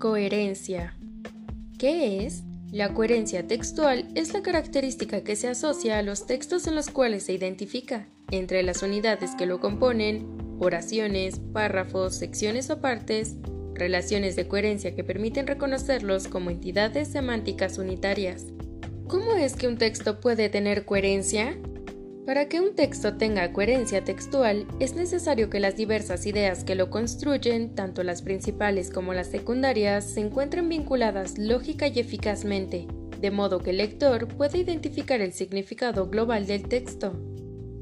Coherencia. ¿Qué es? La coherencia textual es la característica que se asocia a los textos en los cuales se identifica, entre las unidades que lo componen, oraciones, párrafos, secciones o partes, relaciones de coherencia que permiten reconocerlos como entidades semánticas unitarias. ¿Cómo es que un texto puede tener coherencia? Para que un texto tenga coherencia textual, es necesario que las diversas ideas que lo construyen, tanto las principales como las secundarias, se encuentren vinculadas lógica y eficazmente, de modo que el lector pueda identificar el significado global del texto.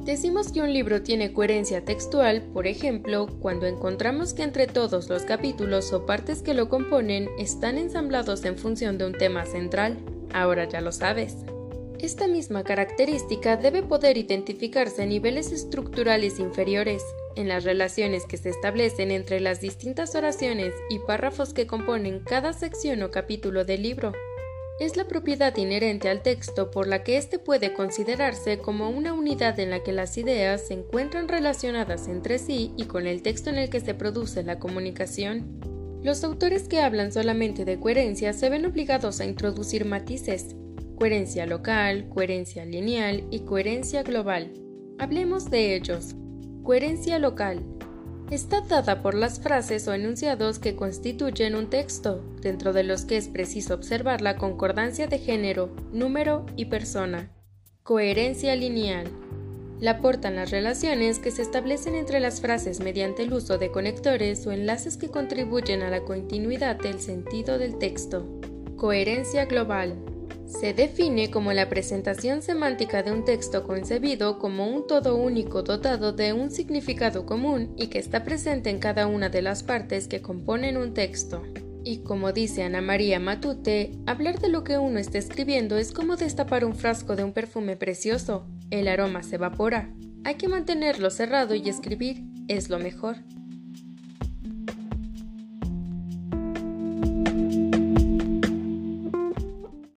Decimos que un libro tiene coherencia textual, por ejemplo, cuando encontramos que entre todos los capítulos o partes que lo componen están ensamblados en función de un tema central. Ahora ya lo sabes. Esta misma característica debe poder identificarse a niveles estructurales inferiores, en las relaciones que se establecen entre las distintas oraciones y párrafos que componen cada sección o capítulo del libro. Es la propiedad inherente al texto por la que éste puede considerarse como una unidad en la que las ideas se encuentran relacionadas entre sí y con el texto en el que se produce la comunicación. Los autores que hablan solamente de coherencia se ven obligados a introducir matices, coherencia local, coherencia lineal y coherencia global. Hablemos de ellos. Coherencia local. Está dada por las frases o enunciados que constituyen un texto, dentro de los que es preciso observar la concordancia de género, número y persona. Coherencia lineal. La aportan las relaciones que se establecen entre las frases mediante el uso de conectores o enlaces que contribuyen a la continuidad del sentido del texto. Coherencia global. Se define como la presentación semántica de un texto concebido como un todo único dotado de un significado común y que está presente en cada una de las partes que componen un texto. Y como dice Ana María Matute, hablar de lo que uno está escribiendo es como destapar un frasco de un perfume precioso. El aroma se evapora. Hay que mantenerlo cerrado y escribir es lo mejor.